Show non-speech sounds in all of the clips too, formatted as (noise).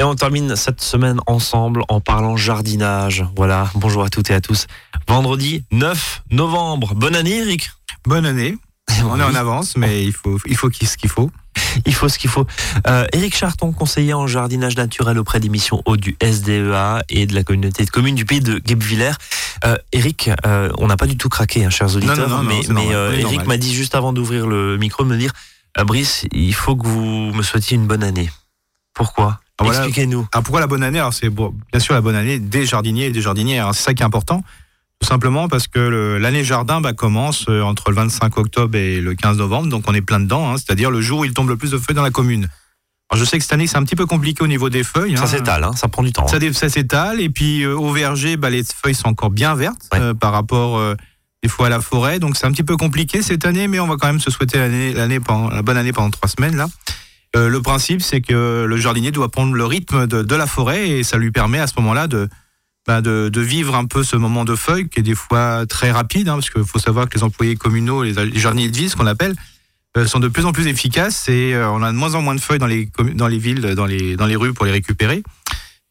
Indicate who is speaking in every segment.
Speaker 1: Et on termine cette semaine ensemble en parlant jardinage. Voilà, bonjour à toutes et à tous. Vendredi 9 novembre. Bonne année Eric.
Speaker 2: Bonne année. On est en avance, mais il faut, il faut ce qu'il faut.
Speaker 1: Il faut ce qu'il faut. Euh, Éric Charton, conseiller en jardinage naturel auprès des missions hautes du SDEA et de la communauté de communes du pays de Guebwiller. Euh, Eric, euh, on n'a pas du tout tout hein, chers auditeurs, mais, euh, Eric m'a dit juste avant d'ouvrir le micro me dire Brice, il faut que vous me souhaitiez une bonne année. Pourquoi? Ah, Expliquez-nous.
Speaker 2: Ah, pourquoi la bonne année Alors, c'est bien sûr la bonne année des jardiniers et des jardinières. C'est ça qui est important. Tout simplement parce que l'année jardin bah, commence entre le 25 octobre et le 15 novembre, donc on est plein dedans, hein, c'est-à-dire le jour où il tombe le plus de feuilles dans la commune. Alors je sais que cette année c'est un petit peu compliqué au niveau des feuilles.
Speaker 1: Ça hein. s'étale, hein, ça prend du temps.
Speaker 2: Ça, ça s'étale et puis au verger, bah, les feuilles sont encore bien vertes par rapport des fois à la forêt. Donc c'est un petit peu compliqué cette année, mais on va quand même se souhaiter l'année, l'année la bonne année pendant trois semaines là. Euh, le principe, c'est que le jardinier doit prendre le rythme de, la forêt et ça lui permet à ce moment-là de, bah vivre un peu ce moment de feuille qui est des fois très rapide, hein, parce qu'il faut savoir que les employés communaux, les, jardiniers de ville, ce qu'on appelle, euh, sont de plus en plus efficaces et euh, on a de moins en moins de feuilles dans les, villes, dans les, dans les rues pour les récupérer.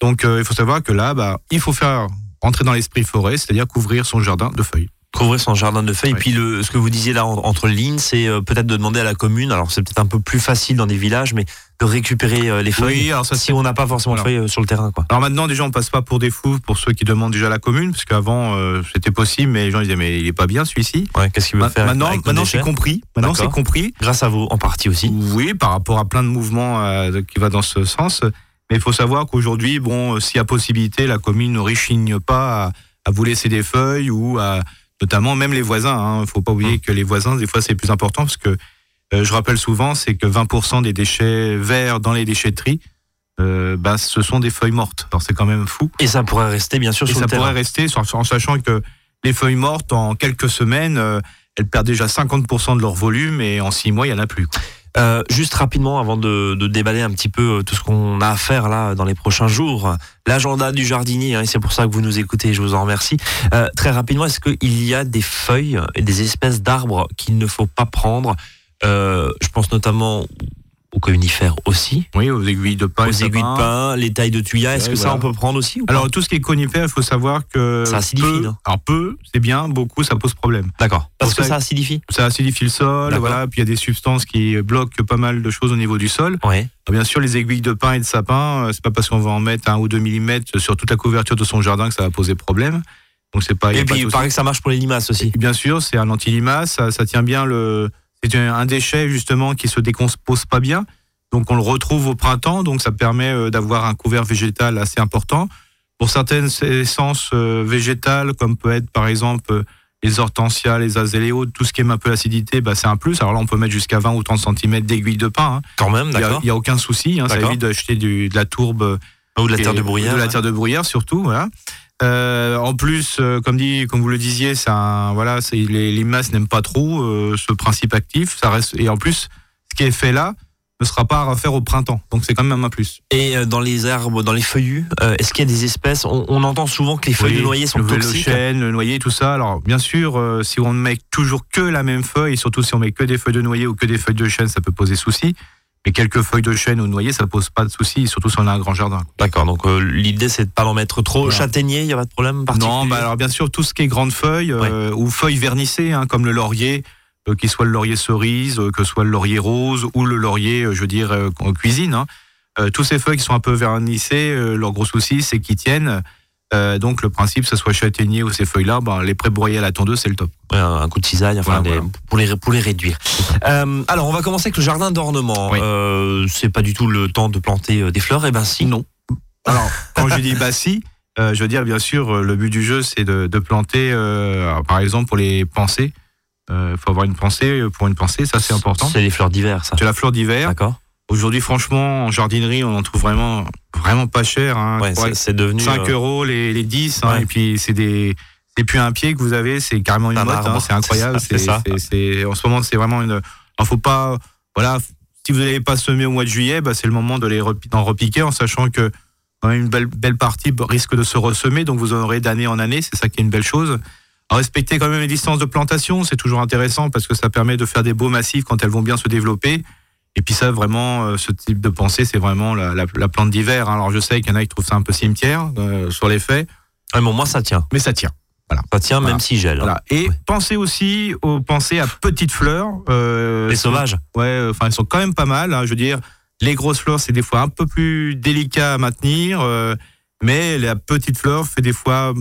Speaker 2: Donc il faut savoir que là, bah, il faut faire rentrer dans l'esprit forêt, c'est-à-dire couvrir son jardin de feuilles
Speaker 1: couvrir son jardin de feuilles. Et puis le, ce que vous disiez là entre lignes, c'est euh, peut-être de demander à la commune. Alors c'est peut-être un peu plus facile dans des villages, mais de récupérer euh, les feuilles. Oui, alors ça, si on n'a pas forcément de feuilles euh, sur le terrain, quoi.
Speaker 2: Alors maintenant, déjà, on passe pas pour des fous pour ceux qui demandent déjà à la commune, parce qu'avant c'était possible, mais les gens disaient mais il est pas bien celui-ci.
Speaker 1: Ouais, qu'est-ce qu'il veut faire
Speaker 2: Maintenant, maintenant c'est compris. Maintenant c'est compris.
Speaker 1: Grâce à vous, en partie aussi.
Speaker 2: Oui, par rapport à plein de mouvements qui va dans ce sens. Mais il faut savoir qu'aujourd'hui, bon, s'il y a possibilité, la commune ne réchigne pas à, à vous laisser des feuilles ou à notamment même les voisins. Il hein. faut pas oublier hum. que les voisins, des fois, c'est plus important parce que euh, je rappelle souvent, c'est que 20% des déchets verts dans les déchetteries, euh, bah, ce sont des feuilles mortes. Alors c'est quand même fou.
Speaker 1: Et ça pourrait rester bien sûr
Speaker 2: Et
Speaker 1: sur
Speaker 2: ça
Speaker 1: le
Speaker 2: pourrait rester en sachant que les feuilles mortes, en quelques semaines, euh, elles perdent déjà 50% de leur volume et en 6 mois, il n'y en a plus.
Speaker 1: Euh, juste rapidement, avant de, de, déballer un petit peu euh, tout ce qu'on a à faire là dans les prochains jours, l'agenda du jardinier, hein, et c'est pour ça que vous nous écoutez, je vous en remercie. Euh, très rapidement, est-ce qu'il y a des feuilles et des espèces d'arbres qu'il ne faut pas prendre? Euh, Je pense notamment aux conifères aussi.
Speaker 2: Oui, aux aiguilles de pin.
Speaker 1: Aux aiguilles de pin, les tailles de tuyas. Est-ce que ça on peut prendre aussi
Speaker 2: Alors tout ce qui est conifère, il faut savoir que
Speaker 1: ça acidifie.
Speaker 2: Peu, alors peu, c'est bien, beaucoup, ça pose problème.
Speaker 1: D'accord. Parce que ça, acidifie.
Speaker 2: Ça acidifie le sol, voilà. Puis il y a des substances qui bloquent pas mal de choses au niveau du sol.
Speaker 1: Oui.
Speaker 2: bien sûr, les aiguilles de pin et de sapin, euh, c'est pas parce qu'on va en mettre un ou deux millimètres sur toute la couverture de son jardin que ça va poser problème. Donc c'est pas.
Speaker 1: Et puis il paraît que ça marche pour les limaces aussi.
Speaker 2: bien sûr, c'est un anti-limace, ça, ça tient bien le. C'est un déchet justement qui se décompose pas bien. Donc on le retrouve au printemps, donc ça permet euh, d'avoir un couvert végétal assez important. Pour certaines essences euh, végétales, comme peut être par exemple euh, les hortensias, les azéléos, tout ce qui aime un peu l'acidité, bah, c'est un plus. Alors là, on peut mettre jusqu'à 20 ou 30 cm d'aiguille de pin. Hein.
Speaker 1: Quand même, d'accord.
Speaker 2: Il n'y a, aucun souci. Hein, ça évite d'acheter de la tourbe.
Speaker 1: Ou de la terre de bruyère.
Speaker 2: De la terre de bruyère, surtout. Voilà. Euh, en plus, comme dit, comme vous le disiez, ça, voilà, les, les masses n'aiment pas trop ce principe actif. Ça reste, et en plus, ce qui est fait là, ne sera pas à refaire au printemps. Donc c'est quand même un plus.
Speaker 1: Et euh, dans les arbres, dans les feuillus, euh, est-ce qu'il y a des espèces on, entend souvent que les feuilles de noyer sont
Speaker 2: le,
Speaker 1: toxiques.
Speaker 2: Le chêne, le noyer, tout ça. Alors bien sûr, euh, si on ne met toujours que la même feuille, et surtout si on met que des feuilles de noyer ou que des feuilles de chêne, ça peut poser souci. Mais quelques feuilles de chêne ou de noyer, ça pose pas de souci, surtout si on a un grand jardin.
Speaker 1: D'accord. Donc l'idée c'est de pas en mettre trop. Châtaignier, il y a pas de problème particulier.
Speaker 2: Non, bah alors bien sûr tout ce qui est grandes feuilles ou feuilles vernissées, hein, comme le laurier. Euh, qu'il soit le laurier cerise, euh, que ce soit le laurier rose ou le laurier, euh, je veux dire, en cuisine. Hein. tous ces feuilles qui sont un peu vernissées, leur gros souci, c'est qu'ils tiennent. Donc le principe, que ce soit châtaignier ou ces feuilles-là, ben, les pré-broyer à la tondeuse, c'est le top.
Speaker 1: un coup de cisaille, enfin, Pour, les, pour les réduire. alors on va commencer avec le jardin d'ornement. c'est pas du tout le temps de planter des fleurs, et eh ben si.
Speaker 2: Non. Alors quand je dis bah si, je veux dire bien sûr, le but du jeu, c'est de, de, planter, par exemple pour les pensées. Il euh, faut avoir une pensée pour une pensée, ça c'est important.
Speaker 1: C'est les fleurs d'hiver, ça.
Speaker 2: C'est la fleur d'hiver.
Speaker 1: D'accord.
Speaker 2: Aujourd'hui, franchement, en jardinerie, on en trouve vraiment, vraiment pas cher. Hein.
Speaker 1: c'est devenu
Speaker 2: 5 euh, euros les, les 10. Hein, et puis c'est des, c'est plus un pied que vous avez, c'est carrément une motte. Hein, c'est incroyable. C'est ça. en ce moment, c'est vraiment une. Il faut pas. Voilà. Si vous n'allez pas semer au mois de juillet, bah, c'est le moment de les d'en repiquer en sachant que une belle, belle partie risque de se ressemer, donc vous en aurez d'année en année. C'est ça qui est une belle chose respecter quand même les distances de plantation, c'est toujours intéressant parce que ça permet de faire des beaux massifs quand elles vont bien se développer. Et puis ça, vraiment, ce type de pensée, c'est vraiment la, plante d'hiver. Hein. Alors je sais qu'il y en a qui trouvent ça un peu cimetière sur les faits.
Speaker 1: Ouais, bon, moi ça tient.
Speaker 2: Mais ça tient.
Speaker 1: Voilà. Ça tient même si gèle.
Speaker 2: Hein. Et pensez aussi aux pensez à petites fleurs.
Speaker 1: les sauvages.
Speaker 2: Ouais, enfin elles sont quand même pas mal. Hein. je veux dire, les grosses fleurs c'est des fois un peu plus délicat à maintenir, mais la petite fleur fait des fois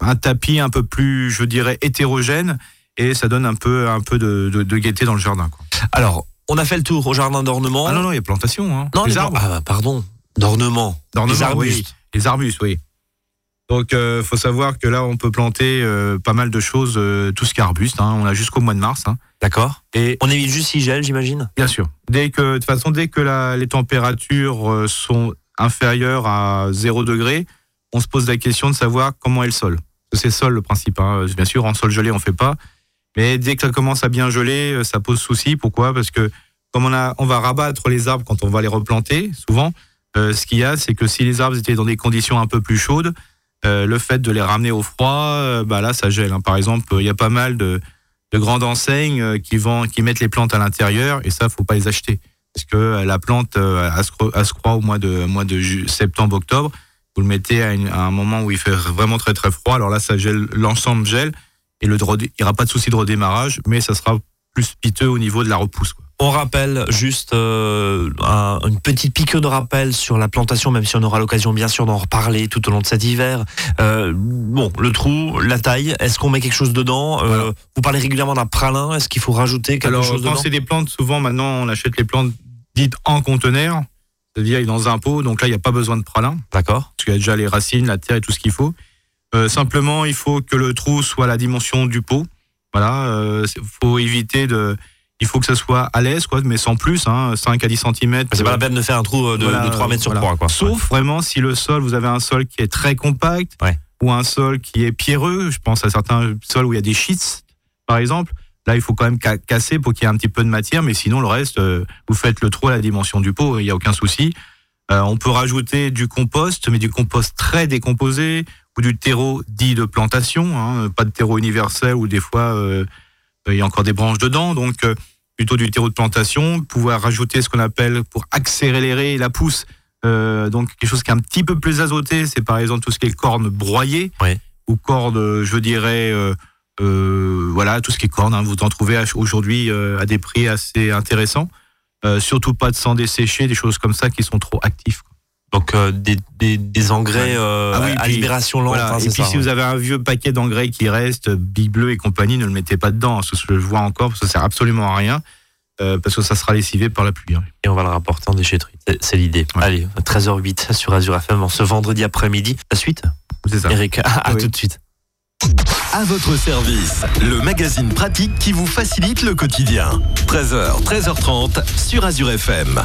Speaker 2: un tapis un peu plus, je dirais, hétérogène et ça donne un peu, un peu de, de, gaieté dans le jardin. Quoi.
Speaker 1: Alors, on a fait le tour au jardin d'ornement.
Speaker 2: Ah non, non, il y a plantation. Hein.
Speaker 1: Non, les, arbres. Ah, pardon, d'ornement.
Speaker 2: Les arbustes. Les arbustes, oui. Donc, il euh, faut savoir que là, on peut planter euh, pas mal de choses, euh, tout ce qui est arbuste. Hein. On a jusqu'au mois de mars. Hein.
Speaker 1: D'accord. Et on évite juste si gèle, j'imagine.
Speaker 2: Bien sûr. Dès que, de toute façon, dès que la, les températures sont inférieures à 0 degré, on se pose la question de savoir comment est le sol. C'est sol le principe. Hein. Bien sûr, en sol gelé, on fait pas. Mais dès que ça commence à bien geler, euh, ça pose souci. Pourquoi? Parce que comme on, va rabattre les arbres quand on va les replanter, souvent, euh, ce qu'il y a, c'est que si les arbres étaient dans des conditions un peu plus chaudes, euh, le fait de les ramener au froid, bah là, ça gèle. Hein. Par exemple, il y a pas mal de, de grandes enseignes qui, qui mettent les plantes à l'intérieur, et ça, faut pas les acheter. Parce que la plante, elle se croit au mois de, mois de septembre, octobre vous le mettez à, un moment où il fait vraiment très très froid, alors là ça gèle, l'ensemble gèle et le il n'y aura pas de souci de redémarrage, mais ça sera plus piteux au niveau de la repousse. Quoi.
Speaker 1: On rappelle juste euh, une petite piqûre de rappel sur la plantation, même si on aura l'occasion bien sûr d'en reparler tout au long de cet hiver. Euh, bon, le trou, la taille, est-ce qu'on met quelque chose dedans? Euh, Vous parlez régulièrement d'un pralin, est-ce qu'il faut rajouter quelque chose dedans?
Speaker 2: Quand c'est des plantes, souvent maintenant on achète les plantes dites en conteneur c'est-à-dire dans un pot, donc là il n'y a pas besoin de pralin.
Speaker 1: D'accord.
Speaker 2: Parce qu'il y a déjà les racines, la terre et tout ce qu'il faut. Euh, simplement, il faut que le trou soit la dimension du pot. Voilà, euh, faut éviter de. Il faut que ça soit à l'aise, quoi, mais sans plus, hein, 5 à 10 cm.
Speaker 1: C'est pas la peine de faire un trou euh, de, 3 mètres sur 3, quoi.
Speaker 2: Sauf vraiment si le sol, vous avez un sol qui est très compact, ou un sol qui est pierreux. Je pense à certains sols où il y a des sheets, par exemple. Là, il faut quand même casser pour qu'il y ait un petit peu de matière, mais sinon, le reste, euh, vous faites le trou à la dimension du pot, il n'y a aucun souci. Euh, on peut rajouter du compost, mais du compost très décomposé, ou du terreau dit de plantation, hein, pas de terreau universel où des fois euh, il y a encore des branches dedans, donc plutôt du terreau de plantation, pouvoir rajouter ce qu'on appelle pour accélérer la pousse, donc quelque chose qui est un petit peu plus azoté, c'est par exemple tout ce qui est corne broyée, ou corne, je dirais, euh, voilà, tout ce qui est corne, hein, vous en trouvez aujourd'hui euh, à des prix assez intéressants. Euh, surtout pas de sang desséché, des choses comme ça qui sont trop actifs.
Speaker 1: Donc des, des, engrais ah à libération lente. Hein,
Speaker 2: et puis si vous avez un vieux paquet d'engrais qui reste, Big Bleu et compagnie, ne le mettez pas dedans. Hein, ce que je vois encore, parce que ça sert absolument à rien. parce que ça sera lessivé par la pluie.
Speaker 1: Et on va le rapporter en déchetterie. C'est l'idée. Allez, 13h08 sur Azure FM en ce vendredi après-midi. La suite
Speaker 2: C'est ça.
Speaker 1: Eric, (laughs) à tout de suite.
Speaker 3: À votre service, le magazine pratique qui vous facilite le quotidien. 13h, 13h30 sur Azure FM.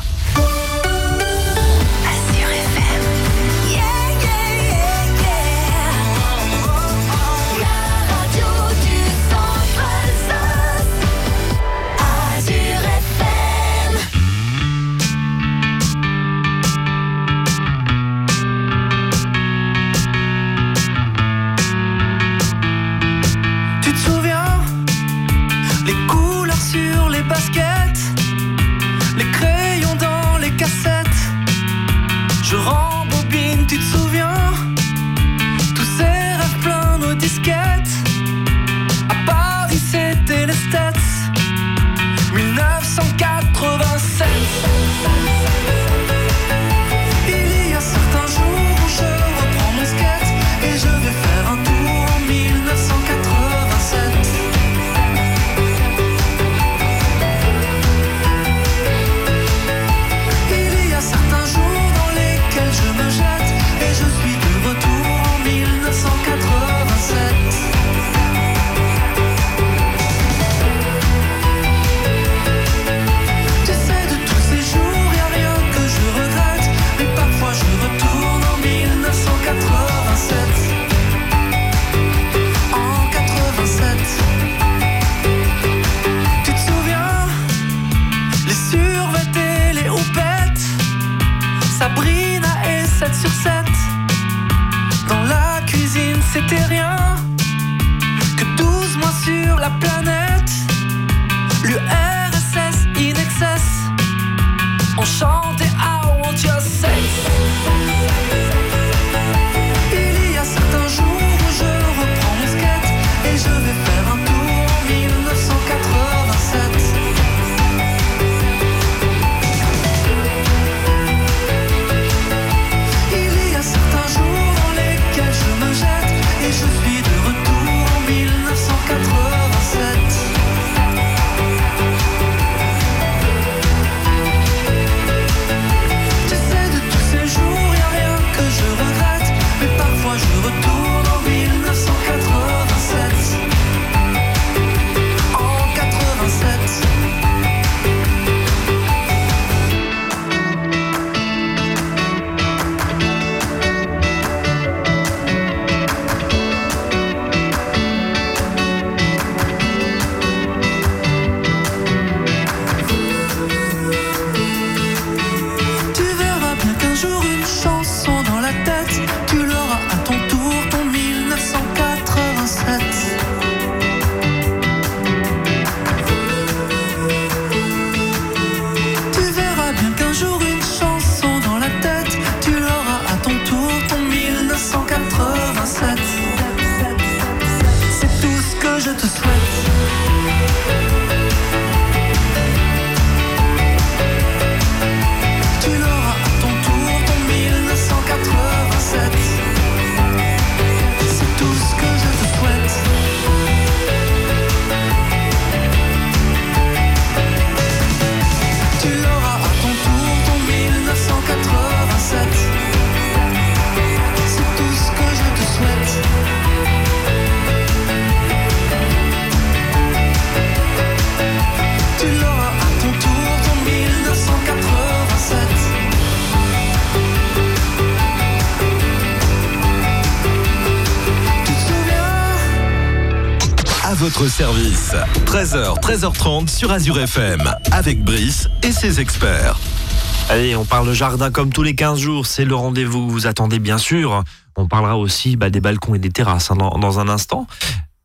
Speaker 3: Service. 13h, 13h30 sur Azure FM, avec Brice et ses experts.
Speaker 1: Allez, on parle jardin comme tous les 15 jours, c'est le rendez-vous que vous attendez bien sûr. On parlera aussi bah, des balcons et des terrasses hein, dans, un instant.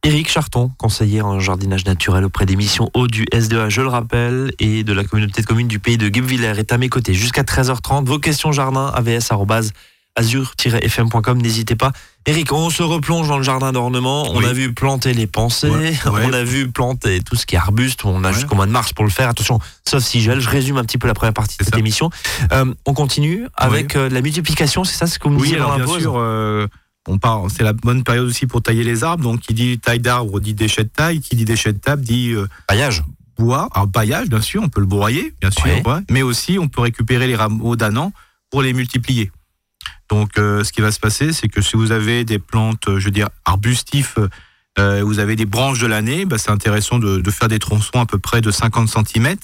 Speaker 1: Éric Charton, conseiller en jardinage naturel auprès des missions eau du SDA, je le rappelle, et de la communauté de communes du pays de Guebwiller est à mes côtés jusqu'à 13h30. Vos questions jardin, avs azur-fm.com, n'hésitez pas. Eric, on se replonge dans le jardin d'ornement. On a vu planter les pensées, (laughs) on a vu planter tout ce qui est arbuste. On a jusqu'au mois de mars pour le faire. Attention, sauf si gèle. Je résume un petit peu la première partie de cette émission. Euh, on continue avec euh, la multiplication, c'est ça ce que vous me
Speaker 2: Oui, alors bien sûr. Euh, on part, c'est la bonne période aussi pour tailler les arbres. Donc, qui dit taille d'arbre dit déchet de taille. Qui dit déchet de table dit
Speaker 1: paillage.
Speaker 2: Bois, alors paillage, bien sûr, on peut le broyer, bien sûr, mais aussi on peut récupérer les rameaux d'un an pour les multiplier. Donc, euh, ce qui va se passer, c'est que si vous avez des plantes, je veux dire, arbustifs, euh, vous avez des branches de l'année, bah, c'est intéressant de, faire des tronçons à peu près de 50 cm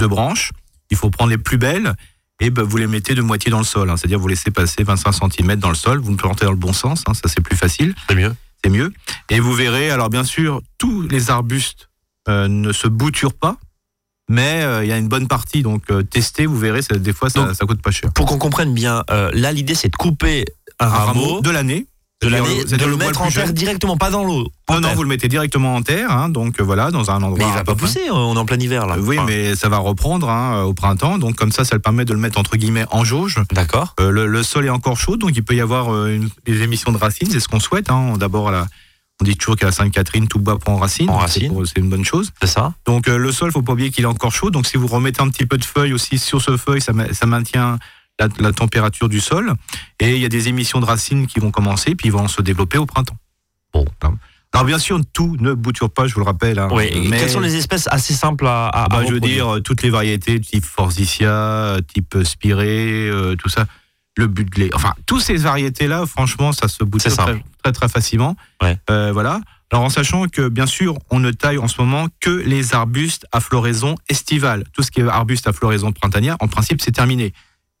Speaker 2: de branches. Il faut prendre les plus belles et bah, vous les mettez de moitié dans le sol. Hein. C'est-à-dire vous laissez passer 25 cm dans le sol, vous me plantez dans le bon sens, hein. ça c'est plus facile.
Speaker 1: C'est mieux.
Speaker 2: C'est mieux. Et vous verrez, alors bien sûr, tous les arbustes euh, ne se bouturent pas mais euh, il y a une bonne partie. Donc euh, tester, vous verrez, des fois ça, ça coûte pas cher.
Speaker 1: Pour qu'on comprenne bien, euh, là l'idée c'est de couper un, rameau,
Speaker 2: de l'année.
Speaker 1: De l'année, de le, mettre en terre directement, pas dans l'eau.
Speaker 2: Non, non, vous le mettez directement en terre, hein, donc voilà, dans un endroit.
Speaker 1: Mais il va pas pousser, on est en plein hiver là.
Speaker 2: oui, mais ça va reprendre hein, au printemps, donc comme ça, ça le permet de le mettre entre guillemets en jauge.
Speaker 1: D'accord.
Speaker 2: le, sol est encore chaud, donc il peut y avoir une, des émissions de racines, c'est ce qu'on souhaite. Hein, D'abord à la, on dit toujours qu'à Sainte-Catherine, tout bas prend racine. C'est une bonne chose.
Speaker 1: C'est ça.
Speaker 2: Donc euh, le sol, faut pas oublier qu'il est encore chaud. Donc si vous remettez un petit peu de feuilles aussi sur ce feuille, ça, maintient la, température du sol. Et il y a des émissions de racines qui vont commencer, puis ils vont se développer au printemps.
Speaker 1: Bon.
Speaker 2: Alors bien sûr, tout ne bouture pas, je vous le rappelle. Hein.
Speaker 1: oui, mais quelles sont les espèces assez simples à, à,
Speaker 2: bah, Je veux dire, toutes les variétés, type Forsythia, type Spiré, euh, tout ça le budlé. Enfin, toutes ces variétés-là, franchement, ça se bouge très, très, très facilement. Euh, voilà. Alors, en sachant que, bien sûr, on ne taille en ce moment que les arbustes à floraison estivale. Tout ce qui est arbuste à floraison printanière, en principe, c'est terminé.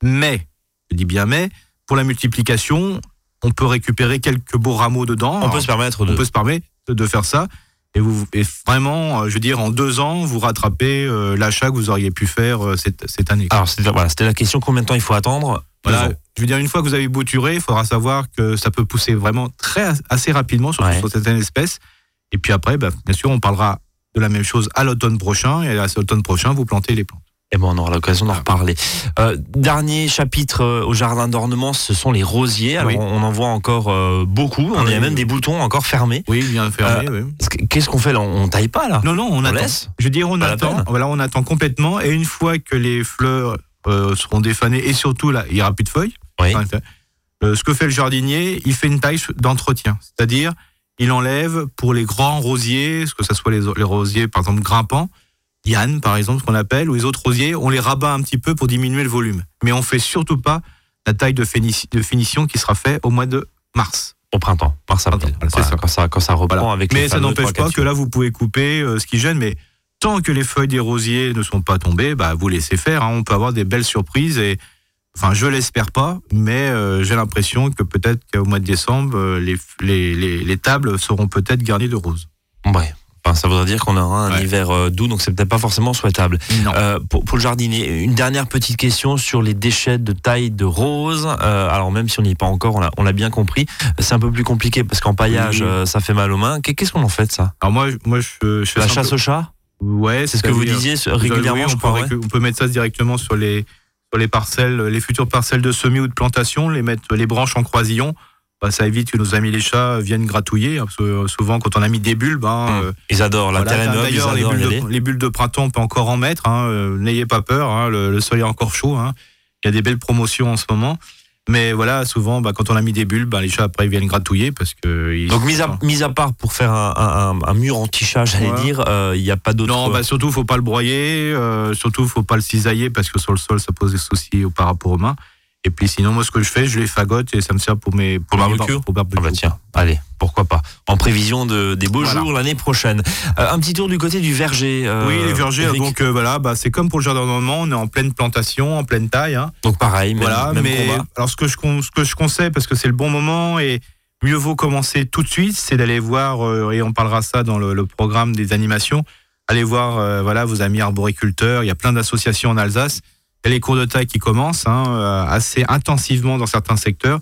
Speaker 2: Mais, je dis bien mais, pour la multiplication, on peut récupérer quelques beaux rameaux dedans.
Speaker 1: On peut se permettre de...
Speaker 2: On peut se permettre de faire ça. Et, vous, et vraiment, euh, je veux dire, en deux ans, vous rattrapez euh, l'achat que vous auriez pu faire cette, cette année.
Speaker 1: Alors, c'était voilà, la question combien de temps il faut attendre?
Speaker 2: Voilà, je veux dire, une fois que vous avez bouturé, il faudra savoir que ça peut pousser vraiment très, assez rapidement, surtout sur certaines espèces. Et puis après, bah, bien sûr, on parlera de la même chose à l'automne prochain. Et à l'automne prochain, vous plantez les plantes.
Speaker 1: Et bon, on aura l'occasion d'en reparler. Euh, dernier chapitre euh, au jardin d'ornement, ce sont les rosiers. Alors, on en voit encore euh, beaucoup. on a même des boutons encore fermés.
Speaker 2: Oui, bien fermés.
Speaker 1: Qu'est-ce qu'on fait là? On taille pas là?
Speaker 2: Non, non, on, attend. Laisse? Je veux dire, on attend. Voilà, on attend complètement. Et une fois que les fleurs seront défanées et surtout là, il n'y aura plus de feuilles. Euh, ce que fait le jardinier, il fait une taille d'entretien, c'est-à-dire il enlève pour les grands rosiers, que ce soit les, rosiers par exemple grimpants, Yann par exemple, ce qu'on appelle, ou les autres rosiers, on les rabat un petit peu pour diminuer le volume. Mais on fait surtout pas la taille de, finition qui sera faite au mois de mars.
Speaker 1: Au printemps, mars avril. c'est ça. Quand ça, quand ça reprend avec
Speaker 2: Mais ça n'empêche pas que là vous pouvez couper euh, ce qui gêne, mais tant que les feuilles des rosiers ne sont pas tombées, bah, vous laissez faire. Hein. on peut avoir des belles surprises et Enfin, je l'espère pas, mais euh, j'ai l'impression que peut-être qu'au mois de décembre, euh, les, les, les, tables seront peut-être garnies de roses.
Speaker 1: Ouais. Ça voudrait dire qu'on aura un hiver euh, doux, donc c'est peut-être pas forcément souhaitable. Euh, pour, le jardinier, une dernière petite question sur les déchets de taille de rose. Euh, alors même si on n'y est pas encore, on l'a bien compris, c'est un peu plus compliqué parce qu'en paillage, ça fait mal aux mains. Qu'est-ce qu'on en fait de ça?
Speaker 2: Alors moi, moi je,
Speaker 1: je La chasse au chat?
Speaker 2: Ouais,
Speaker 1: c'est ce que vous disiez régulièrement.
Speaker 2: je crois, on peut mettre ça directement sur les sur les parcelles, les futures parcelles de semis ou de plantation, les mettre les branches en croisillon. Bah, ça évite que nos amis les chats viennent gratouiller. Parce que souvent, quand on a mis des bulbes, hein,
Speaker 1: mmh. euh, ils adorent la
Speaker 2: D'ailleurs, les, les, bulles de printemps, on peut encore en mettre. Hein, euh, N'ayez pas peur, hein, le, le, soleil est encore chaud. Hein. Il y a des belles promotions en ce moment. Mais voilà, souvent, bah, quand on a mis des bulles, bah, les chats après ils viennent gratouiller parce que.
Speaker 1: Donc mis à, mis à part pour faire un, un, un mur anti-chat, j'allais dire, euh, il n'y a pas d'autre.
Speaker 2: Non, bah, surtout faut pas le broyer, euh, surtout faut pas le cisailler parce que sur le sol ça pose des soucis par rapport aux mains. Et puis sinon, moi, ce que je fais, je les fagote et ça me sert pour mes
Speaker 1: pour, barbecue. Pour barbecue. Ah bah tiens, allez, pourquoi pas. En prévision de, des beaux jours l'année prochaine. Euh, un petit tour du côté du verger.
Speaker 2: Euh, oui, les vergers. Donc euh, voilà, bah, c'est comme pour le jardin d'ornement, on est en pleine plantation, en pleine taille. Hein.
Speaker 1: Donc pareil, même,
Speaker 2: voilà. mais alors ce que je ce que je conseille parce que c'est le bon moment et mieux vaut commencer tout de suite, c'est d'aller voir et on parlera ça dans le, le programme des animations. Allez voir voilà vos amis arboriculteurs. Il y a plein d'associations en Alsace il y a les cours de taille qui commencent hein, euh, assez intensivement dans certains secteurs.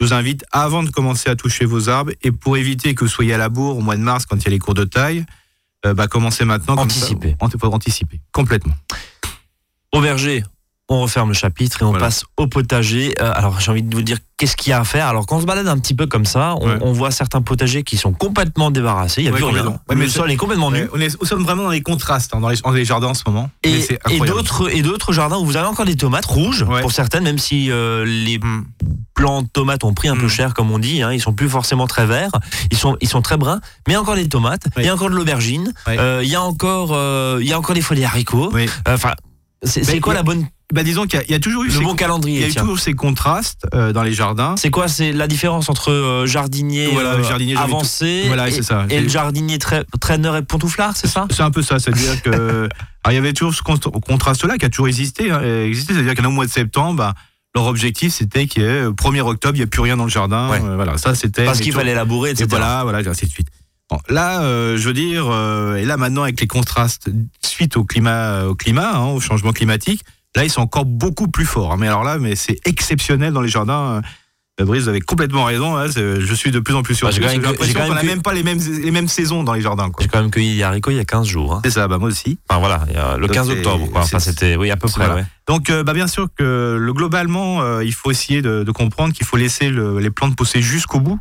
Speaker 2: Je vous invite, avant de commencer à toucher vos arbres, et pour éviter que vous soyez à la bourre au mois de mars quand il y a les cours de taille, euh, bah, commencez maintenant.
Speaker 1: Anticiper.
Speaker 2: Anticiper, complètement.
Speaker 1: Au verger, on referme le chapitre et on passe au potager. Euh, alors j'ai envie de vous dire qu'est-ce qu'il y a à faire? Alors quand on se balade un petit peu comme ça, on, voit certains potagers qui sont complètement débarrassés. Il y a plus rien. mais le sol est complètement nu.
Speaker 2: On est, sommes vraiment dans les contrastes hein, dans, les, jardins en ce moment.
Speaker 1: Et, d'autres et d'autres jardins où vous avez encore des tomates rouges pour certaines, même si euh, les hmm. plants de tomates ont pris un peu hmm. cher comme on dit. Hein, ils sont plus forcément très verts. Ils sont ils sont très bruns. Mais il y a encore des tomates. Il y a encore de l'aubergine. Euh, il y a encore il y a encore des folies haricots. Enfin c'est quoi la bonne
Speaker 2: bah disons qu'il y, a toujours eu
Speaker 1: le bon calendrier.
Speaker 2: Il y a eu toujours ces contrastes euh, dans les jardins.
Speaker 1: C'est quoi C'est la différence entre euh, jardinier,
Speaker 2: voilà, jardinier
Speaker 1: avancé
Speaker 2: voilà, et, ça.
Speaker 1: et, le jardinier traîneur et pontouflard, c'est ça?
Speaker 2: C'est un peu ça. C'est-à-dire que (laughs) il y avait toujours ce contraste-là qui a toujours existé. Hein, existé c'est-à-dire qu'au mois de septembre, bah, leur objectif c'était qu'il y ait 1er octobre, il n'y a plus rien dans le jardin. Euh, voilà, ça c'était.
Speaker 1: Parce qu'il fallait labourer, etc.
Speaker 2: Et voilà, voilà, ainsi de suite. Bon, là, je veux dire, et là maintenant avec les contrastes suite au climat, au climat, hein, au changement climatique Là, ils sont encore beaucoup plus forts. Hein. Mais alors là, mais c'est exceptionnel dans les jardins. Euh, Brice, vous avez complètement raison. Hein. Je suis de plus en plus sûr. Bah, j'ai l'impression qu'on n'a même pas les mêmes, les mêmes saisons dans les jardins.
Speaker 1: J'ai quand même cueilli haricots il y a 15 jours. Hein.
Speaker 2: C'est ça, bah moi aussi.
Speaker 1: Enfin voilà, le 15 octobre. Enfin, c'était, oui, à peu près.
Speaker 2: Donc, euh, bah, bien sûr que le, globalement, euh, il faut essayer de, de comprendre qu'il faut laisser le, les plantes pousser jusqu'au bout.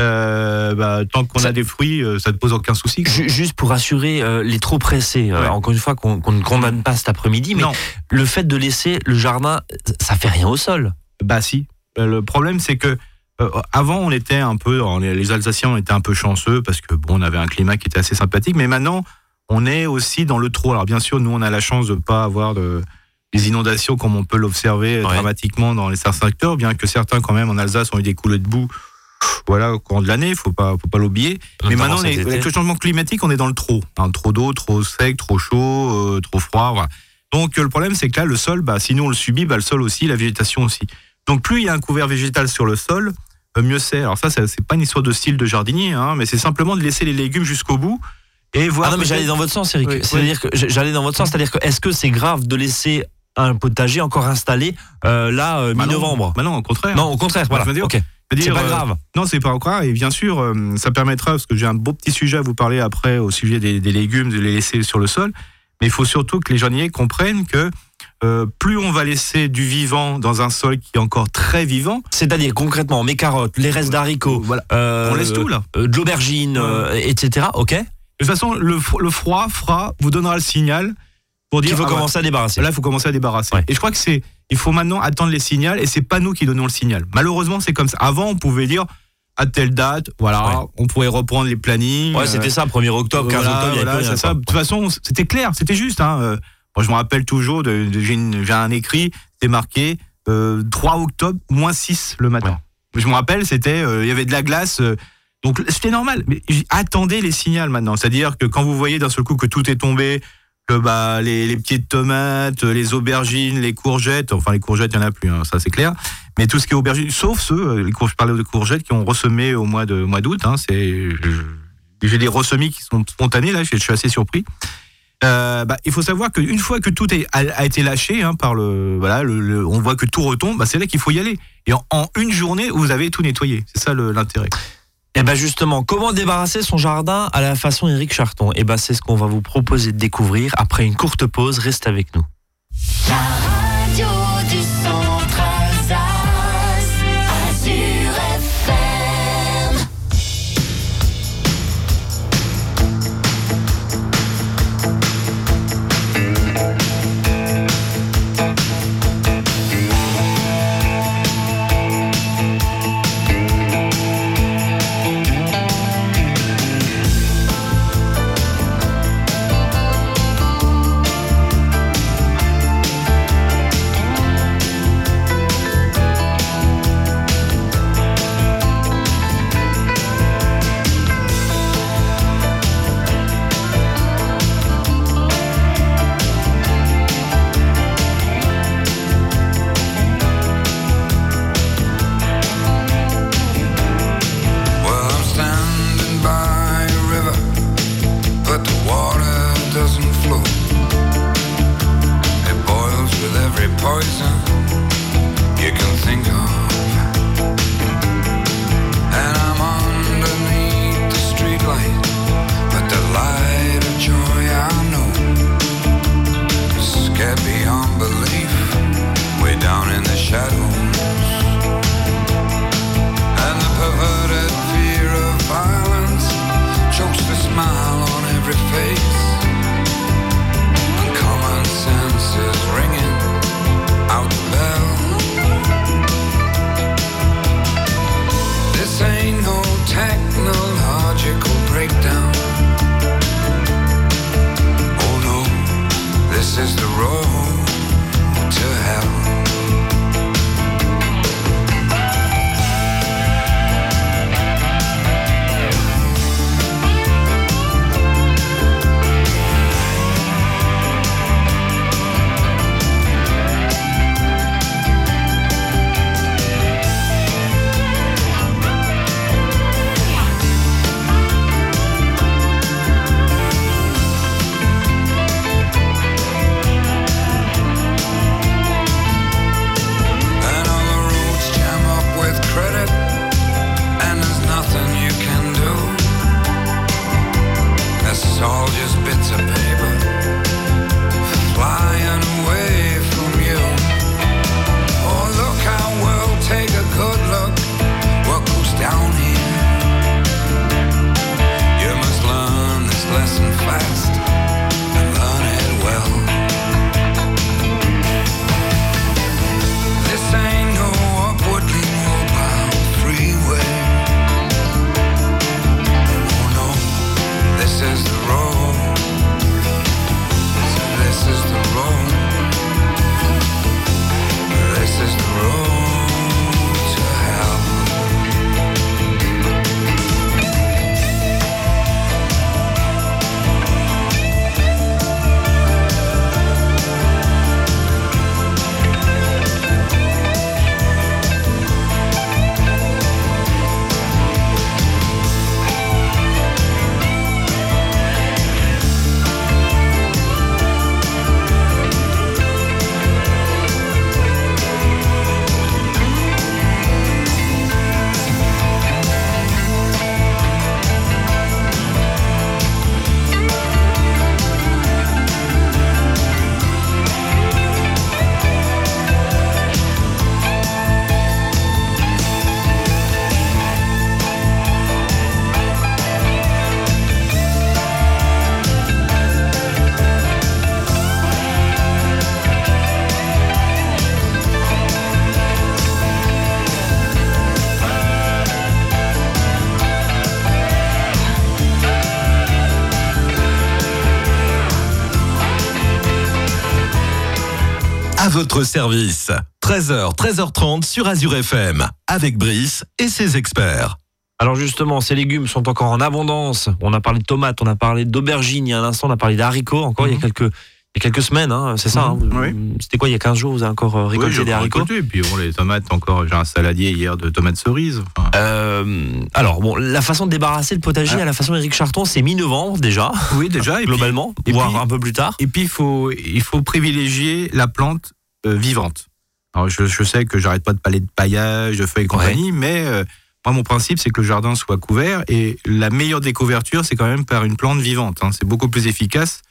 Speaker 2: Euh, bah, tant qu'on a des fruits, euh, ça ne pose aucun souci.
Speaker 1: Juste pour rassurer euh, les trop pressés, encore une fois qu'on ne condamne pas cet après-midi, mais le fait de laisser le jardin, ça fait rien au sol.
Speaker 2: Bah si. Le problème c'est que avant on était un peu, les Alsaciens était un peu chanceux parce que bon on avait un climat qui était assez sympathique, mais maintenant on est aussi dans le trop. Alors bien sûr nous on a la chance de pas avoir de des inondations comme on peut l'observer dramatiquement dans les certains secteurs, bien que certains quand même en Alsace ont eu des coulées de boue voilà, au courant de l'année, faut pas, faut pas l'oublier. Mais maintenant, avec le changement climatique, on est dans le trop. Hein, trop d'eau, trop sec, trop chaud, euh, trop froid. Donc le problème, c'est que là, le sol, bah, si nous on le subit, bah, le sol aussi, la végétation aussi. Donc plus il y a un couvert végétal sur le sol, euh, mieux c'est. Alors ça, c'est pas une histoire de style de jardinier, hein, mais c'est simplement de laisser les légumes jusqu'au bout. Et voir
Speaker 1: ah non, mais j'allais dans votre sens, Eric. C'est-à-dire que j'allais dans votre sens, c'est-à-dire que est-ce que c'est grave de laisser un potager encore installé euh, là bah mi-novembre?
Speaker 2: Bah non, au contraire.
Speaker 1: Non, au contraire. Voilà.
Speaker 2: ok
Speaker 1: c'est pas euh, grave.
Speaker 2: non, c'est pas encore. Et bien sûr, euh, ça permettra, parce que j'ai un beau petit sujet à vous parler après au sujet des, légumes, de les laisser sur le sol. Mais il faut surtout que les jardiniers comprennent que euh, plus on va laisser du vivant dans un sol qui est encore très vivant.
Speaker 1: C'est-à-dire concrètement mes carottes, les restes d'haricots,
Speaker 2: voilà. on laisse tout là,
Speaker 1: de l'aubergine, etc. Ok? De
Speaker 2: toute façon, le, le, froid fera vous donnera le signal
Speaker 1: pour dire qu'il faut ah, commencer à débarrasser.
Speaker 2: Là, il faut commencer à débarrasser. Et je crois que c'est il faut maintenant attendre les signaux et c'est pas nous qui donnons le signal. Malheureusement, c'est comme ça. Avant, on pouvait dire à telle date, voilà, on pouvait reprendre les plannings.
Speaker 1: Ouais, c'était ça, 1er octobre, 15 octobre,
Speaker 2: voilà, ça. De toute façon, c'était clair, c'était juste. Hein. Euh, moi, je me rappelle toujours, de, j'ai un écrit, c'était marqué euh, 3 octobre, moins 6 le matin. Je me rappelle, c'était, euh, il y avait de la glace. Euh, donc c'était normal, mais attendez les signaux maintenant. C'est-à-dire que quand vous voyez d'un seul coup que tout est tombé, que bah les, les petites tomates, les aubergines, les courgettes, enfin les courgettes il y en a plus, hein, ça c'est clair. Mais tout ce qui est aubergine, sauf ceux, euh, les je parlais de courgettes qui ont ressemé au mois de mois d'août, hein, c'est j'ai des ressemis qui sont spontanés là, je suis assez surpris. Euh, bah, il faut savoir qu'une fois que tout a, été lâché hein, par le, voilà, le, on voit que tout retombe, bah, c'est là qu'il faut y aller. Et en, une journée, vous avez tout nettoyé. C'est ça l'intérêt.
Speaker 4: Et eh ben justement, comment débarrasser son jardin à la façon Eric Charton? Et eh ben c'est ce qu'on va vous proposer de découvrir après une courte pause. Reste avec nous. crosses the road.
Speaker 5: Votre service. 13h, 13h30 sur Azure FM, avec Brice et ses experts.
Speaker 4: Alors justement, ces légumes sont encore en abondance. On a parlé de tomates, on a parlé d'aubergines, il y a un instant on a parlé d'haricots, encore il y a mhm. quelques
Speaker 1: il y a quelques semaines, hein, c'est ça.
Speaker 2: Mhm.
Speaker 1: hein. C'était quoi, il y a 15 jours, vous avez encore euh, récolté
Speaker 2: Oui,
Speaker 1: des haricots
Speaker 2: récolté, Et puis bon, les tomates, encore, j'ai un saladier hier de tomates cerises. Enfin,
Speaker 1: Euh, alors, bon, la façon de débarrasser le potager
Speaker 2: Ah.
Speaker 1: à la façon Éric Charton, c'est mi-novembre déjà, (laughs)
Speaker 2: oui, déjà. Et puis,
Speaker 1: globalement,
Speaker 2: et
Speaker 1: voire
Speaker 2: puis-
Speaker 1: un peu plus tard.
Speaker 2: et puis, il faut, il faut privilégier la plante euh, vivante. Alors, je, je sais que j'arrête pas de parler de paillage, de feuilles et compagnie, mais euh, moi, mon principe, c'est que le jardin soit couvert. Et la meilleure des couvertures, c'est quand même par une plante vivante. hein. C'est beaucoup plus efficace.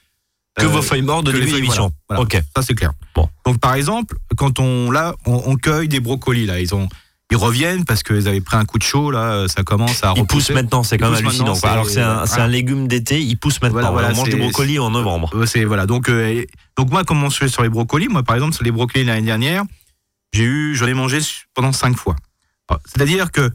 Speaker 1: Que
Speaker 2: Euh,
Speaker 1: vos feuilles mortes de début d'émission.
Speaker 2: voilà.
Speaker 1: Ok.
Speaker 2: Ça, c'est clair.
Speaker 1: Bon.
Speaker 2: Donc, par exemple, quand on, là, on, on cueille des brocolis, là, ils ont, ils reviennent parce qu'ils avaient pris un coup de chaud, là, ça commence à
Speaker 1: Il pousse
Speaker 2: repousser.
Speaker 1: maintenant, c'est quand même hallucinant. quoi. Alors c'est un,
Speaker 2: voilà.
Speaker 1: un légume d'été, il pousse maintenant.
Speaker 2: Voilà, voilà,
Speaker 1: on mange
Speaker 2: c'est-
Speaker 1: du brocoli en novembre.
Speaker 2: C'est voilà. Donc, euh, donc moi, comment je fais sur les brocolis? Moi, par exemple, sur les brocolis l'année dernière, j'ai eu, j'en ai mangé pendant cinq fois. Alors, C'est-à-dire que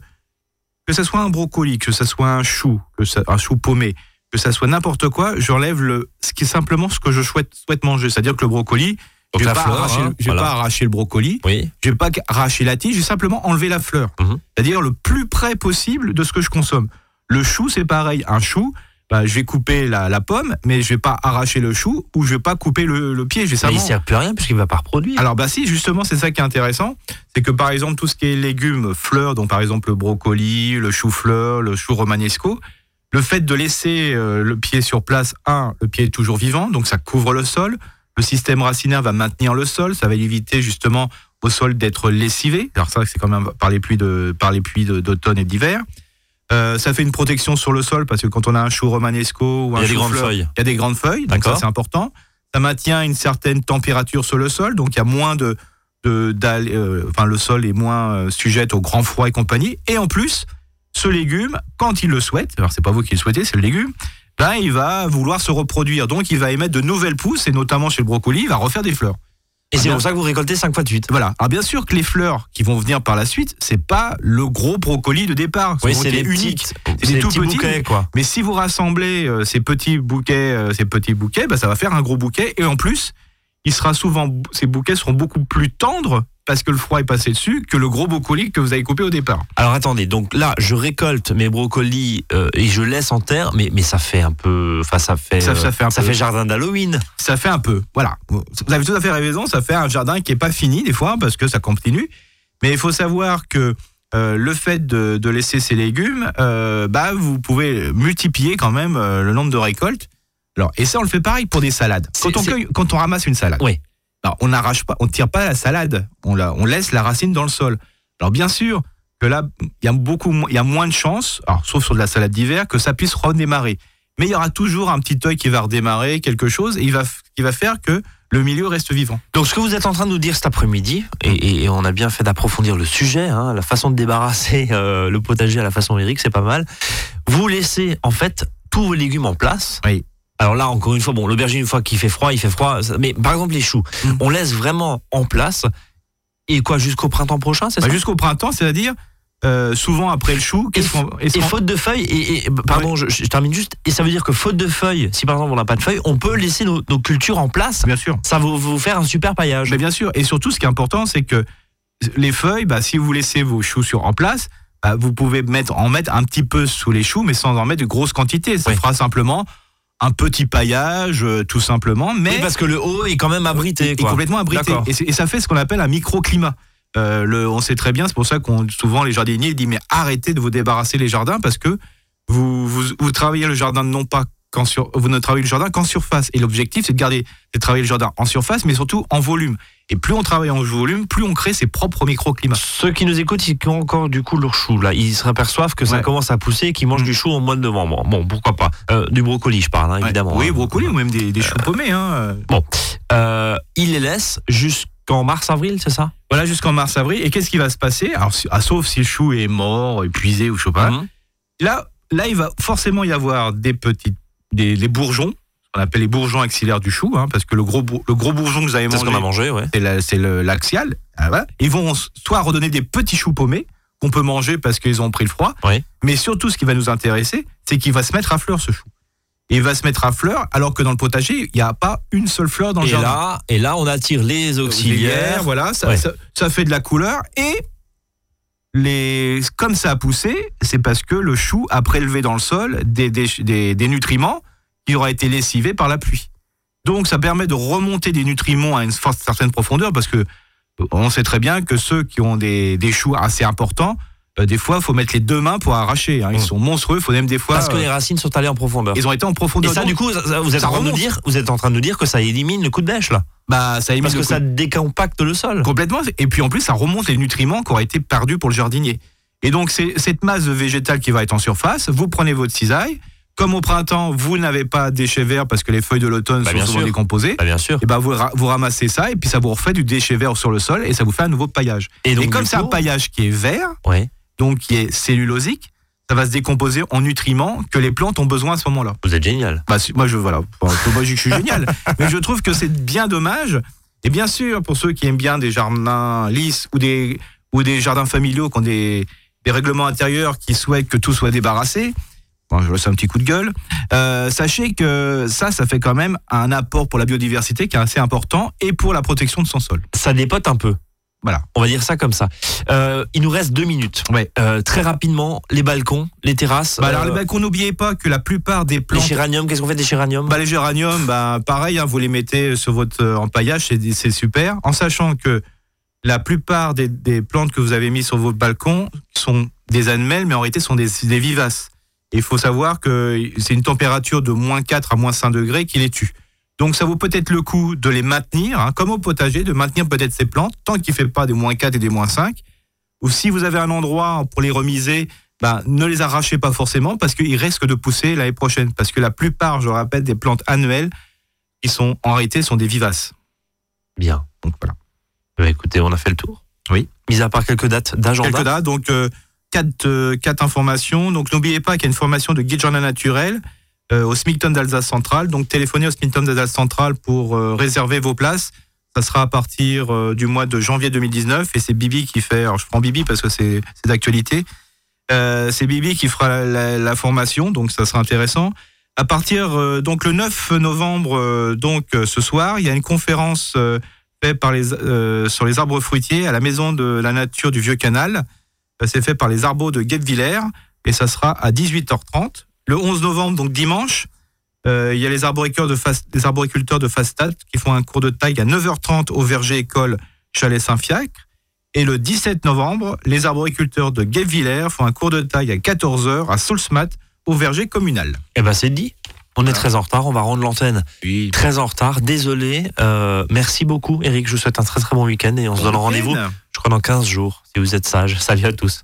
Speaker 2: que ça soit un brocoli, que ça soit un chou, que ça, un chou paumé, que ça soit n'importe quoi, j'enlève le, ce qui est simplement ce que je souhaite, souhaite manger. C'est-à-dire que le brocoli, je vais
Speaker 1: la
Speaker 2: pas,
Speaker 1: fleur,
Speaker 2: arracher,
Speaker 1: hein,
Speaker 2: je vais
Speaker 1: voilà.
Speaker 2: pas arracher le brocoli,
Speaker 1: Oui.
Speaker 2: je vais pas arracher la tige, je vais simplement enlever la fleur.
Speaker 1: Mhm.
Speaker 2: C'est-à-dire le plus près possible de ce que je consomme. Le chou, c'est pareil. Un chou, bah, je vais couper la, la pomme, mais je vais pas arracher le chou ou je vais pas couper le, le pied. Je vais
Speaker 1: Mais il sert plus à rien puisqu'il va pas reproduire.
Speaker 2: Alors bah si, justement, c'est ça qui est intéressant, c'est que par exemple tout ce qui est légumes, fleurs, donc par exemple le brocoli, le chou-fleur, le chou romanesco, le fait de laisser euh, le pied sur place, un, le pied est toujours vivant, donc ça couvre le sol. Le système racinaire va maintenir le sol, ça va éviter justement au sol d'être lessivé. Alors ça, c'est quand même par les pluies de par les pluies d'automne et d'hiver. Euh, ça fait une protection sur le sol parce que quand on a un chou romanesco ou
Speaker 1: Il
Speaker 2: un
Speaker 1: y a des grandes feuilles.
Speaker 2: il y a des grandes feuilles, donc
Speaker 1: D'accord.
Speaker 2: ça c'est important. Ça maintient une certaine température sur le sol, donc il y a moins de, de euh, enfin le sol est moins euh, sujet au grand froid et compagnie. Et en plus, ce légume, quand il le souhaite, alors c'est pas vous qui le souhaitez, c'est le légume, ben il va vouloir se reproduire, donc il va émettre de nouvelles pousses et notamment chez le brocoli, il va refaire des fleurs.
Speaker 1: Et c'est
Speaker 2: bien.
Speaker 1: pour ça que vous récoltez 5 fois de suite.
Speaker 2: Voilà. Alors bien sûr que les fleurs qui vont venir par la suite, c'est pas le gros brocoli de départ,
Speaker 1: Oui, c'est les
Speaker 2: unique. C'est
Speaker 1: C'est
Speaker 2: des
Speaker 1: des
Speaker 2: tout
Speaker 1: petits
Speaker 2: petits.
Speaker 1: bouquets, quoi.
Speaker 2: Mais si vous rassemblez euh, ces petits bouquets, euh, ces petits bouquets, bah, ça va faire un gros bouquet. Et en plus, il sera souvent, ces bouquets seront beaucoup plus tendres parce que le froid est passé dessus que le gros brocoli que vous avez coupé au départ.
Speaker 1: Alors attendez, donc là, je récolte mes brocolis euh, et je laisse en terre, mais, mais ça fait un peu. Enfin, ça fait.
Speaker 2: Ça- ça fait un peu.
Speaker 1: jardin d'Halloween.
Speaker 2: Ça fait un peu, voilà. Vous avez tout à fait raison. Ça fait un jardin qui est pas fini des fois parce que ça continue. Mais il faut savoir que euh, le fait de, de laisser ces légumes, euh, bah vous pouvez multiplier quand même euh, le nombre de récoltes. Alors et ça on le fait pareil pour des salades. Quand on cueille- quand on ramasse une salade.
Speaker 1: Oui.
Speaker 2: On n'arrache pas, on tire pas la salade, on, la, on laisse la racine dans le sol. Alors bien sûr que là, il y a beaucoup, il y a moins de chances, alors sauf sur de la salade d'hiver, que ça puisse redémarrer. Mais il y aura toujours un petit œil qui va redémarrer quelque chose et il va, qui va faire que le milieu reste vivant.
Speaker 1: Donc, ce que vous êtes en train de nous dire cet après-midi, et, et on a bien fait d'approfondir le sujet, hein, la façon de débarrasser euh, le potager à la façon Eric, c'est pas mal. Vous laissez en fait tous vos légumes en place.
Speaker 2: Oui.
Speaker 1: Alors là, encore une fois, bon, l'aubergine, une fois qu'il fait froid, il fait froid. Mais par exemple, les choux,
Speaker 2: Mm.
Speaker 1: on laisse vraiment en place. Et quoi, jusqu'au printemps prochain, c'est
Speaker 2: Bah,
Speaker 1: ça?
Speaker 2: Jusqu'au printemps, c'est-à-dire euh, souvent après le chou, qu'est-ce qu'on
Speaker 1: Et faute de feuilles, et, et- pardon, je, je termine juste, et ça veut dire que faute de feuilles, si par exemple on n'a pas de feuilles, on peut laisser nos, nos cultures en place.
Speaker 2: Bien sûr.
Speaker 1: Ça va vous, faire un super paillage.
Speaker 2: Mais bien sûr. Et surtout, ce qui est important, c'est que les feuilles, bah, si vous laissez vos choux sur, en place, bah, vous pouvez mettre, en mettre un petit peu sous les choux, mais sans en mettre de grosses quantités. Ça fera simplement un petit paillage, euh, tout simplement. Mais
Speaker 1: Oui, parce que le haut est quand même abrité.
Speaker 2: est
Speaker 1: Quoi.
Speaker 2: complètement abrité. Et, ça fait ce qu'on appelle un microclimat. Euh, le, on sait très bien, c'est pour ça qu'on souvent les jardiniers disent mais arrêtez de vous débarrasser les jardins parce que vous, vous, vous travaillez le jardin non pas qu'en sur, vous ne travaillez le jardin qu'en surface. Et l'objectif c'est de garder, de travailler le jardin en surface, mais surtout en volume. Et plus on travaille en volume, plus on crée ses propres microclimats.
Speaker 1: Ceux qui nous écoutent, ils ont encore du coup leur chou là, ils se aperçoivent que ça commence à pousser et qu'ils mangent
Speaker 2: Mm.
Speaker 1: du chou au mois de novembre. Bon, pourquoi pas Euh, Du brocoli, je parle, hein, évidemment.
Speaker 2: Oui,
Speaker 1: hein.
Speaker 2: brocoli ou même des, des choux paumés. Hein.
Speaker 1: Euh, ils les laissent jusqu'en mars-avril, c'est ça?
Speaker 2: Voilà jusqu'en mars-avril. Et qu'est-ce qui va se passer? Alors, si- ah, sauf si le chou est mort, épuisé ou je sais pas.
Speaker 1: Mhm.
Speaker 2: Là, là, il va forcément y avoir des petits, des, les bourgeons, ce qu'on appelle les bourgeons axillaires du chou, hein, parce que le gros, le gros bourgeon que vous avez
Speaker 1: ce a
Speaker 2: mangé,
Speaker 1: ouais.
Speaker 2: c'est la- l'axial. Ah, voilà. Ils vont soit redonner des petits choux paumés qu'on peut manger parce qu'ils ont pris le froid,
Speaker 1: Oui.
Speaker 2: mais surtout, ce qui va nous intéresser, c'est qu'il va se mettre à fleur ce chou. Et il va se mettre à fleur, alors que dans le potager, il n'y a pas une seule fleur dans le
Speaker 1: Et
Speaker 2: jardin.
Speaker 1: là, et là, on attire les auxiliaires.
Speaker 2: voilà, ça,
Speaker 1: Ouais.
Speaker 2: ça, ça fait de la couleur et les, comme ça a poussé, c'est parce que le chou a prélevé dans le sol des, des, des, nutriments qui auraient été lessivés par la pluie. Donc ça permet de remonter des nutriments à une certaine profondeur parce que on sait très bien que ceux qui ont des, des choux assez importants, euh, des fois, il faut mettre les deux mains pour arracher. Hein. Ils mmh. sont monstrueux. Faut même des fois.
Speaker 1: Parce que les racines sont allées en profondeur.
Speaker 2: Ils ont été en profondeur.
Speaker 1: Et ça, du coup, vous êtes en train de nous dire, vous êtes en train de nous dire que ça élimine le coup de bêche là.
Speaker 2: Bah, ça élimine
Speaker 1: parce que ça décompacte le sol.
Speaker 2: Complètement. Et puis en plus, ça remonte les nutriments qui auraient été perdus pour le jardinier. Et donc, c'est cette masse végétale qui va être en surface. Vous prenez votre cisaille. Comme au printemps, vous n'avez pas de déchets verts parce que les feuilles de l'automne bah, sont souvent décomposées.
Speaker 1: Bah, bien sûr.
Speaker 2: Et ben vous, vous, ramassez ça et puis ça vous refait du déchet vert sur le sol et ça vous fait un nouveau paillage. Et, donc, comme c'est un paillage qui est vert,
Speaker 1: ouais
Speaker 2: donc qui est cellulosique, ça va se décomposer en nutriments que les plantes ont besoin à ce moment-là.
Speaker 1: Vous êtes génial.
Speaker 2: Bah, moi, je voilà, moi, je suis génial, (laughs) mais je trouve que c'est bien dommage. Et bien sûr, pour ceux qui aiment bien des jardins lisses ou des ou des jardins familiaux qui ont des, des règlements intérieurs qui souhaitent que tout soit débarrassé. Bon, je laisse un petit coup de gueule. Euh, sachez que ça, ça fait quand même un apport pour la biodiversité qui est assez important et pour la protection de son sol.
Speaker 1: Ça dépote un peu.
Speaker 2: Voilà.
Speaker 1: On va dire ça comme ça. Euh, il nous reste deux minutes.
Speaker 2: Ouais.
Speaker 1: Euh, très rapidement, les balcons, les terrasses.
Speaker 2: Bah alors les euh, balcons, n'oubliez pas que la plupart des plantes.
Speaker 1: Les géraniums, qu'est-ce qu'on fait des géraniums?
Speaker 2: Bah, Les géraniums, bah, pareil, hein, vous les mettez sur votre empaillage, c'est super. En sachant que la plupart des, plantes que vous avez mises sur votre balcon sont des annuelles, mais en réalité sont des, des vivaces. il faut savoir que c'est une température de moins 4 à moins 5 degrés qui les tue. Donc ça vaut peut-être le coup de les maintenir, hein, comme au potager, de maintenir peut-être ces plantes, tant qu'il ne fait pas des moins 4 et des moins 5. Ou si vous avez un endroit pour les remiser, ben, ne les arrachez pas forcément parce qu'ils risquent de pousser l'année prochaine. Parce que la plupart, je rappelle, des plantes annuelles, qui sont en réalité sont des vivaces.
Speaker 1: Bien.
Speaker 2: Donc voilà.
Speaker 1: Bah, écoutez, on a fait le tour.
Speaker 2: Oui.
Speaker 1: Mis à part quelques dates d'agenda.
Speaker 2: Quelques dates, donc euh, quatre, euh, quatre informations. Donc n'oubliez pas qu'il y a une formation de guide journal naturel euh, au Smilton d'Alsace Centrale. Donc téléphonez au Smilton d'Alsace Centrale pour euh, réserver vos places. Ça sera à partir euh, du mois de janvier 2019 et c'est Bibi qui fait. Alors je prends Bibi parce que c'est d'actualité. c'est Bibi qui fera la, formation, donc ça sera intéressant. À partir donc le 9 novembre, donc ce soir, il y a une conférence faite par les sur les arbres fruitiers à la maison de la nature du Vieux Canal. C'est fait par les arbres de Guebwiller et ça sera à 18h30. Le 11 novembre, donc dimanche, euh, il y a les arboriculteurs de, les arboriculteurs de Fastat qui font un cours de taille à 9h30 au verger école Chalet Saint-Fiacre. Et le 17 novembre, les arboriculteurs de Guebwiller font un cours de taille à 14h à Soulsmat au verger communal.
Speaker 1: Eh ben c'est dit. On est très en retard, on va rendre l'antenne.
Speaker 2: Oui.
Speaker 1: Très en retard, désolé. Euh, merci beaucoup, Eric. Je vous souhaite un très très bon week-end et on se donne rendez-vous, je crois, dans 15 jours, si vous êtes sage. Salut à tous.